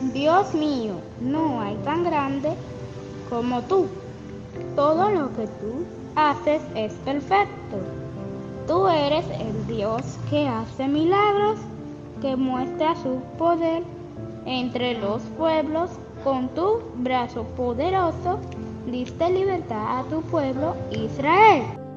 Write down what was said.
Dios mío, no hay tan grande como tú. Todo lo que tú haces es perfecto. Tú eres el Dios que hace milagros, que muestra su poder entre los pueblos. Con tu brazo poderoso diste libertad a tu pueblo Israel.